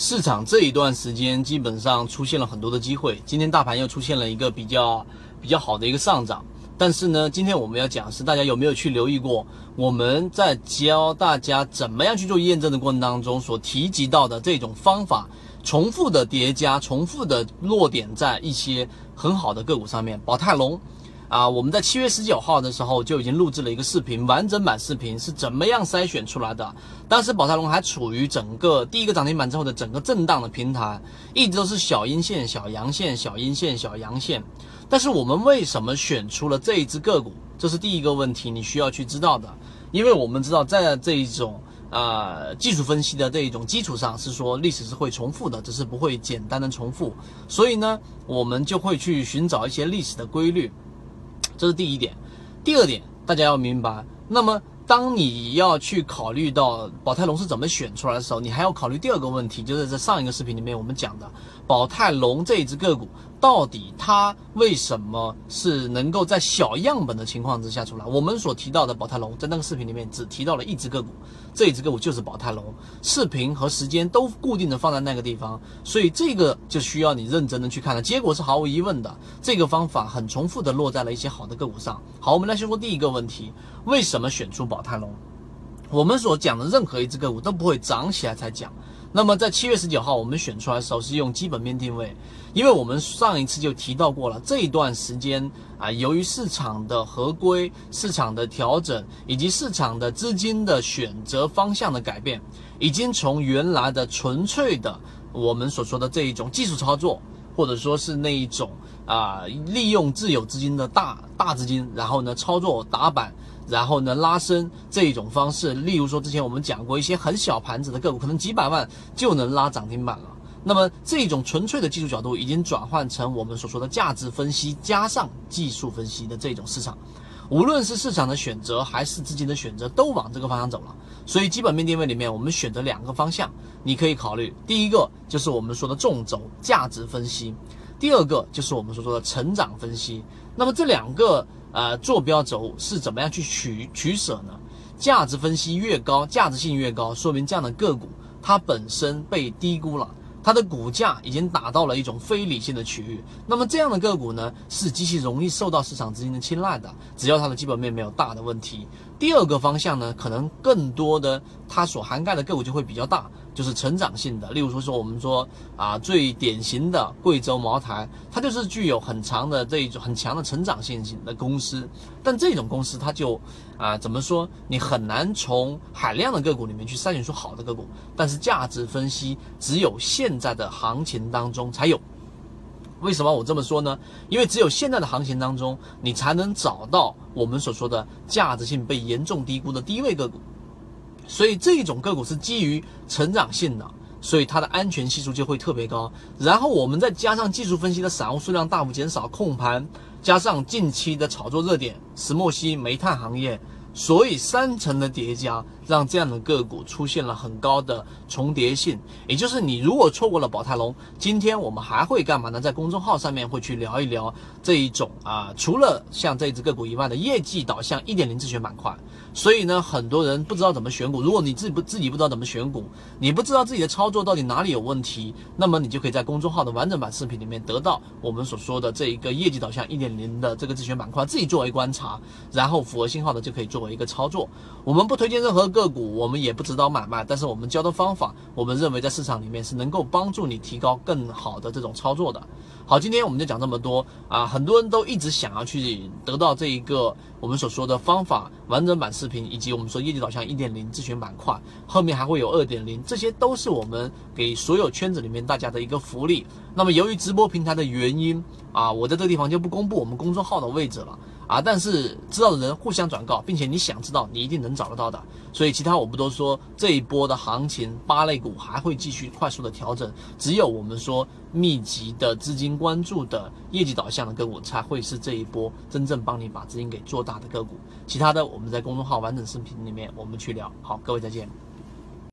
市场这一段时间基本上出现了很多的机会，今天大盘又出现了一个比较比较好的一个上涨。但是呢，今天我们要讲是大家有没有去留意过，我们在教大家怎么样去做验证的过程当中所提及到的这种方法，重复的叠加，重复的落点在一些很好的个股上面，宝泰龙。啊，我们在七月十九号的时候就已经录制了一个视频，完整版视频是怎么样筛选出来的。当时宝泰龙还处于整个第一个涨停板之后的整个震荡的平台，一直都是小阴线、小阳线、小阴线、小阳线。但是我们为什么选出了这一只个股？这是第一个问题，你需要去知道的。因为我们知道，在这一种啊技术分析的这一种基础上，是说历史是会重复的，只是不会简单的重复。所以呢，我们就会去寻找一些历史的规律。这是第一点，第二点，大家要明白。那么，当你要去考虑到宝泰龙是怎么选出来的时候，你还要考虑第二个问题，就是在上一个视频里面我们讲的宝泰龙这一只个股。到底它为什么是能够在小样本的情况之下出来？我们所提到的宝泰龙，在那个视频里面只提到了一只个股，这一只个股就是宝泰龙，视频和时间都固定的放在那个地方，所以这个就需要你认真的去看了。结果是毫无疑问的，这个方法很重复的落在了一些好的个股上。好，我们来先说第一个问题，为什么选出宝泰龙？我们所讲的任何一只个股都不会涨起来才讲。那么在七月十九号，我们选出来的时候是用基本面定位，因为我们上一次就提到过了，这一段时间啊，由于市场的合规、市场的调整以及市场的资金的选择方向的改变，已经从原来的纯粹的我们所说的这一种技术操作，或者说是那一种啊，利用自有资金的大大资金，然后呢操作打板。然后呢，拉升这一种方式，例如说之前我们讲过一些很小盘子的个股，可能几百万就能拉涨停板了。那么这种纯粹的技术角度已经转换成我们所说的价值分析加上技术分析的这种市场。无论是市场的选择还是资金的选择，都往这个方向走了。所以基本面定位里面，我们选择两个方向，你可以考虑。第一个就是我们说的纵轴价值分析，第二个就是我们所说的成长分析。那么这两个。呃，坐标轴是怎么样去取取舍呢？价值分析越高，价值性越高，说明这样的个股它本身被低估了，它的股价已经达到了一种非理性的区域。那么这样的个股呢，是极其容易受到市场资金的青睐的，只要它的基本面没有大的问题。第二个方向呢，可能更多的它所涵盖的个股就会比较大。就是成长性的，例如说说我们说啊，最典型的贵州茅台，它就是具有很长的这一种很强的成长性型的公司。但这种公司它就啊，怎么说，你很难从海量的个股里面去筛选出好的个股。但是价值分析只有现在的行情当中才有。为什么我这么说呢？因为只有现在的行情当中，你才能找到我们所说的价值性被严重低估的低位个股。所以这种个股是基于成长性的，所以它的安全系数就会特别高。然后我们再加上技术分析的散户数量大幅减少，控盘，加上近期的炒作热点，石墨烯、煤炭行业。所以三层的叠加，让这样的个股出现了很高的重叠性。也就是你如果错过了宝泰隆，今天我们还会干嘛呢？在公众号上面会去聊一聊这一种啊，除了像这只个股以外的业绩导向一点零自选板块。所以呢，很多人不知道怎么选股。如果你自己不自己不知道怎么选股，你不知道自己的操作到底哪里有问题，那么你就可以在公众号的完整版视频里面得到我们所说的这一个业绩导向一点零的这个自选板块，自己作为观察，然后符合信号的就可以作为。一个操作，我们不推荐任何个股，我们也不指导买卖，但是我们教的方法，我们认为在市场里面是能够帮助你提高更好的这种操作的。好，今天我们就讲这么多啊，很多人都一直想要去得到这一个我们所说的方法完整版视频，以及我们说业绩导向一点零咨询板块，后面还会有二点零，这些都是我们给所有圈子里面大家的一个福利。那么由于直播平台的原因啊，我在这个地方就不公布我们公众号的位置了。啊！但是知道的人互相转告，并且你想知道，你一定能找得到的。所以其他我不多说，这一波的行情，八类股还会继续快速的调整。只有我们说密集的资金关注的业绩导向的个股，才会是这一波真正帮你把资金给做大的个股。其他的，我们在公众号完整视频里面我们去聊。好，各位再见。